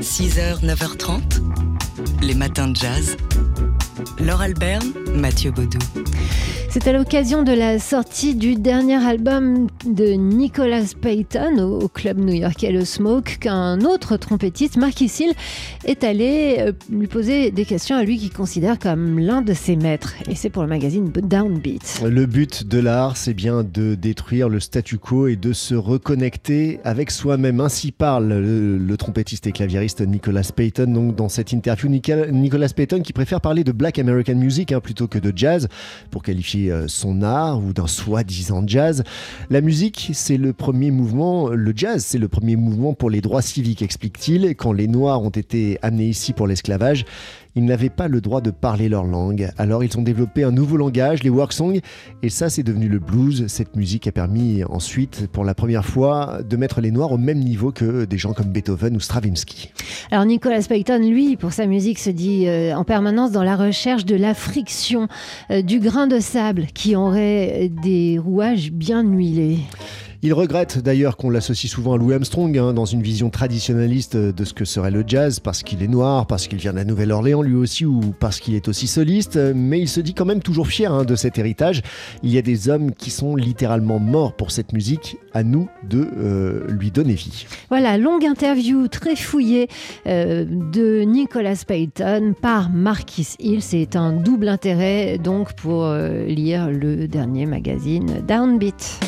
6h, 9h30, les matins de jazz. Laure Alberne, Mathieu Baudou. C'est à l'occasion de la sortie du dernier album de Nicholas Payton au, club new-yorkais Le Smoke qu'un autre trompettiste, Marky Seal, est allé euh, lui poser des questions à lui qu'il considère comme l'un de ses maîtres. Et c'est pour le magazine Downbeat. Le but de l'art, c'est bien de détruire le statu quo et de se reconnecter avec soi-même. Ainsi parle le, trompettiste et claviériste Nicholas Payton. Donc dans cette interview, Nicholas Payton qui préfère parler de Black American Music hein, plutôt que de jazz pour qualifier euh, son art ou d'un soi-disant jazz. La musique, c'est le premier mouvement, le jazz, c'est le premier mouvement pour les droits civiques, explique-t-il. Quand les Noirs ont été amenés ici pour l'esclavage, ils n'avaient pas le droit de parler leur langue. Alors ils ont développé un nouveau langage, les work songs, et ça c'est devenu le blues. Cette musique a permis ensuite, pour la première fois, de mettre les Noirs au même niveau que des gens comme Beethoven ou Stravinsky. Alors Nicolas Payton, lui, pour sa musique, se dit euh, en permanence dans la recherche de la friction, euh, du grain de sable qui aurait des rouages bien huilés. Il regrette d'ailleurs qu'on l'associe souvent à Louis Armstrong hein, dans une vision traditionnaliste de ce que serait le jazz, parce qu'il est noir, parce qu'il vient de la Nouvelle-Orléans lui aussi, ou parce qu'il est aussi soliste, mais il se dit quand même toujours fier hein, de cet héritage. Il y a des hommes qui sont littéralement morts pour cette musique, à nous de euh, lui donner vie. Voilà, longue interview très fouillée euh, de Nicholas Payton par Marquis Hill. C'est un double intérêt donc pour euh, lire le dernier magazine Downbeat.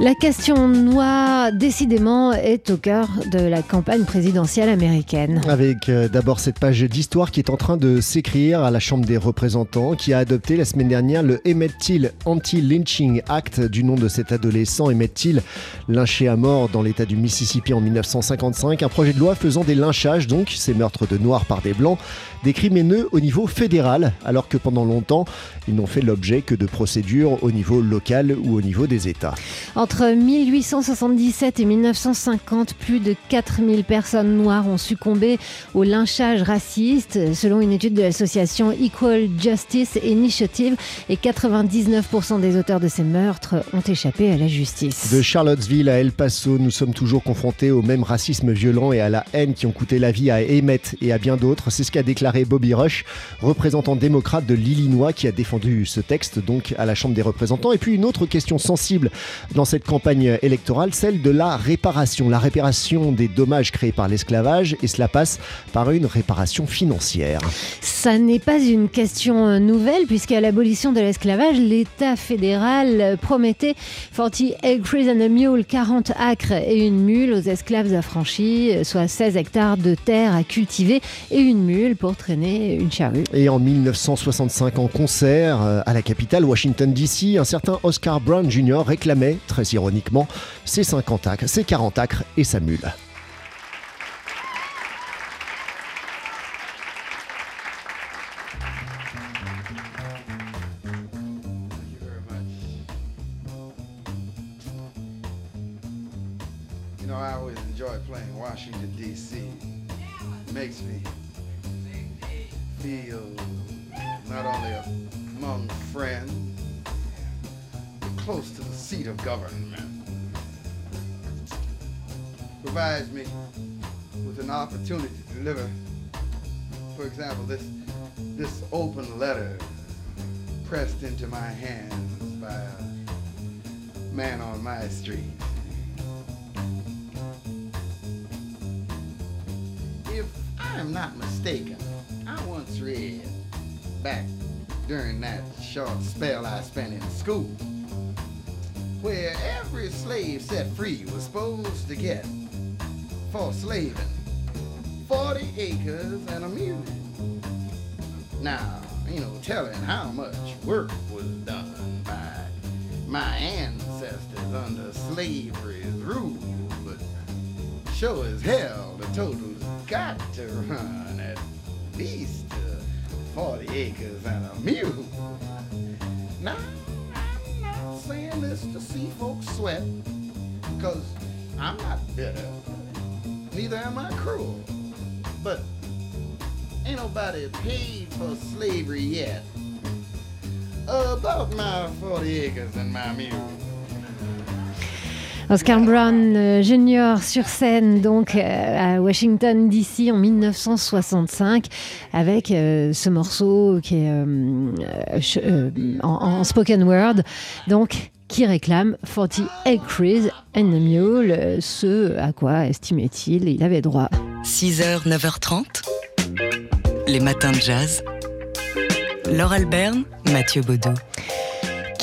La question noire, décidément, est au cœur de la campagne présidentielle américaine. Avec euh, d'abord cette page d'histoire qui est en train de s'écrire à la Chambre des représentants, qui a adopté la semaine dernière le Emmett Till Anti-Lynching Act du nom de cet adolescent Emmett Till, lynché à mort dans l'État du Mississippi en 1955. Un projet de loi faisant des lynchages, donc ces meurtres de noirs par des blancs, des crimes haineux au niveau fédéral, alors que pendant longtemps, ils n'ont fait l'objet que de procédures au niveau local ou au niveau des États. Entre 1877 et 1950, plus de 4000 personnes noires ont succombé au lynchage raciste, selon une étude de l'association Equal Justice Initiative, et 99% des auteurs de ces meurtres ont échappé à la justice. De Charlottesville à El Paso, nous sommes toujours confrontés au même racisme violent et à la haine qui ont coûté la vie à Emmett et à bien d'autres. C'est ce qu'a déclaré Bobby Rush, représentant démocrate de l'Illinois, qui a défendu ce texte donc à la Chambre des représentants. Et puis une autre question sensible dans cette campagne électorale, celle de la réparation, la réparation des dommages créés par l'esclavage, et cela passe par une réparation financière. Ça n'est pas une question nouvelle, puisqu'à l'abolition de l'esclavage, l'État fédéral promettait 40 acres and a mule, 40 acres et une mule aux esclaves affranchis, soit 16 hectares de terre à cultiver et une mule pour traîner une charrue. Et en 1965, en concert euh, à la capitale, Washington DC, un certain Oscar Brown Jr. réclamait très ironiquement, ses 50 acres, ses 40 acres et sa mule. You know, I always enjoy playing Washington, D.C. Makes me feel not only among friends, close to the seat of government. Provides me with an opportunity to deliver, for example, this, this open letter pressed into my hands by a man on my street. If I am not mistaken, I once read back during that short spell I spent in school where every slave set free was supposed to get for slaving 40 acres and a mule. Now, you know, telling how much work was done by my ancestors under slavery's rule, but sure as hell the total's got to run at least uh, 40 acres and a mule. Now, saying this to see folks sweat, because I'm not bitter. Neither am I cruel. But ain't nobody paid for slavery yet. about my 40 acres and my mule. Oscar Brown euh, Jr. sur scène donc euh, à Washington DC en 1965 avec euh, ce morceau qui est en, en spoken word donc qui réclame 40 acres and a mule, ce à quoi estimait-il il avait droit. 6h, 9h30. Les matins de jazz. Laure Alberne, Mathieu Baudou.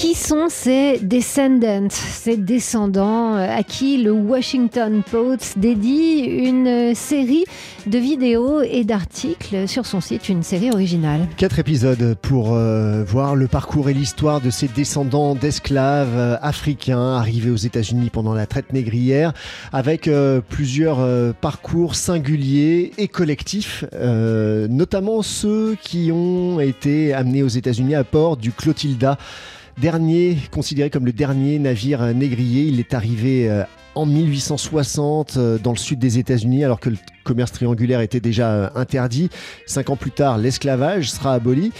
Qui sont ces descendants, ces descendants euh, à qui le Washington Post dédie une série de vidéos et d'articles sur son site, une série originale. Quatre épisodes pour euh, voir le parcours et l'histoire de ces descendants d'esclaves euh, africains arrivés aux États-Unis pendant la traite négrière, avec plusieurs parcours singuliers et collectifs, notamment ceux qui ont été amenés aux États-Unis à bord du Clotilda, dernier considéré comme le dernier navire négrier. Il est arrivé euh, en 1860 euh, dans le sud des États-Unis, alors que le commerce triangulaire était déjà euh, interdit. Cinq ans plus tard, l'esclavage sera aboli.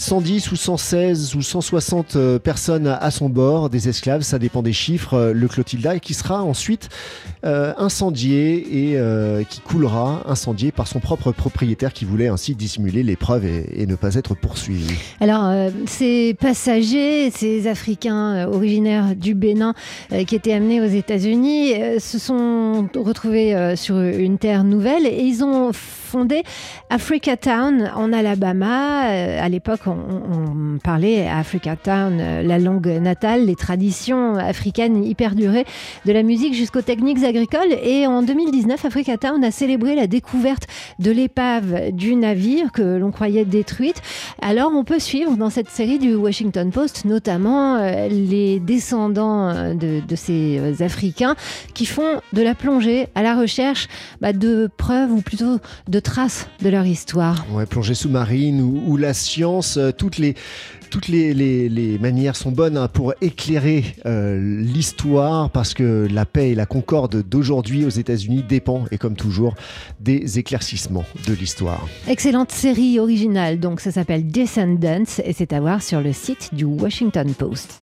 110 ou 116 ou 160 euh, personnes à son bord, des esclaves, ça dépend des chiffres, euh, le Clotilda, qui sera ensuite euh, incendié et qui coulera incendié par son propre propriétaire qui voulait ainsi dissimuler l'épreuve et, et ne pas être poursuivi. Alors, ces passagers, ces Africains originaires du Bénin qui étaient amenés aux États-Unis, se sont retrouvés sur une terre nouvelle et ils ont fondé Africa Town en Alabama. À l'époque, on, parlait à Africa Town euh, la langue natale, les traditions africaines y perduraient, de la musique jusqu'aux techniques agricoles. Et en 2019, Africa Town a célébré la découverte de l'épave du navire que l'on croyait détruite. Alors, on peut suivre dans cette série du Washington Post, notamment euh, les descendants euh, de, ces Africains qui font de la plongée à la recherche bah, de preuves ou plutôt de traces de leur histoire. Plongée sous-marine ou, ou la science, euh, toutes les, toutes les, les- manières sont bonnes hein, pour éclairer euh, l'histoire parce que la paix et la concorde d'aujourd'hui aux États-Unis dépend, et comme toujours, des éclaircissements de l'histoire. Excellente série originale, donc ça s'appelle Descendants et c'est à voir sur le site du Washington Post.